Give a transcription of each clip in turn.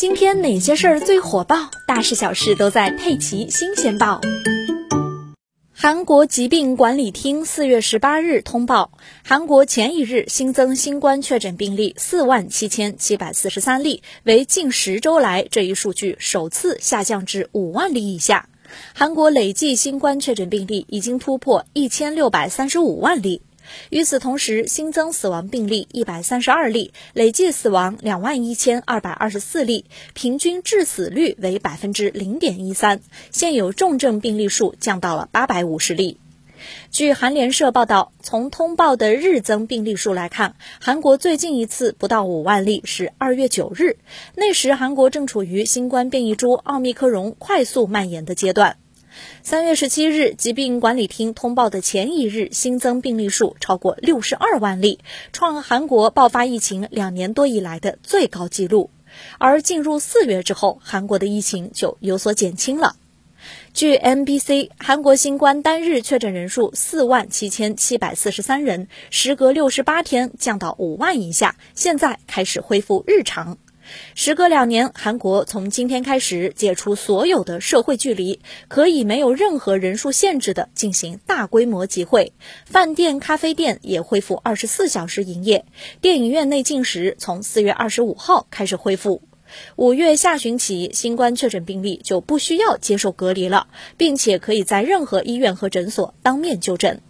今天哪些事儿最火爆？大事小事都在《佩奇新鲜报》。韩国疾病管理厅四月十八日通报，韩国前一日新增新冠确诊病例四万七千七百四十三例，为近十周来这一数据首次下降至五万例以下。韩国累计新冠确诊病例已经突破一千六百三十五万例。与此同时，新增死亡病例一百三十二例，累计死亡两万一千二百二十四例，平均致死率为百分之零点一三。现有重症病例数降到了八百五十例。据韩联社报道，从通报的日增病例数来看，韩国最近一次不到五万例是二月九日，那时韩国正处于新冠变异株奥密克戎快速蔓延的阶段。三月十七日，疾病管理厅通报的前一日新增病例数超过六十二万例，创韩国爆发疫情两年多以来的最高纪录。而进入四月之后，韩国的疫情就有所减轻了。据 NBC，韩国新冠单日确诊人数四万七千七百四十三人，时隔六十八天降到五万以下，现在开始恢复日常。时隔两年，韩国从今天开始解除所有的社会距离，可以没有任何人数限制的进行大规模集会。饭店、咖啡店也恢复二十四小时营业。电影院内进食从四月二十五号开始恢复。五月下旬起，新冠确诊病例就不需要接受隔离了，并且可以在任何医院和诊所当面就诊。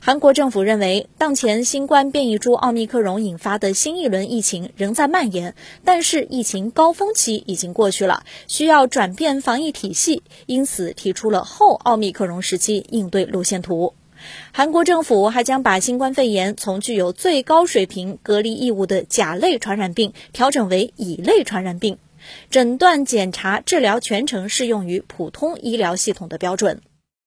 韩国政府认为，当前新冠变异株奥密克戎引发的新一轮疫情仍在蔓延，但是疫情高峰期已经过去了，需要转变防疫体系，因此提出了后奥密克戎时期应对路线图。韩国政府还将把新冠肺炎从具有最高水平隔离义务的甲类传染病调整为乙类传染病，诊断、检查、治疗全程适用于普通医疗系统的标准。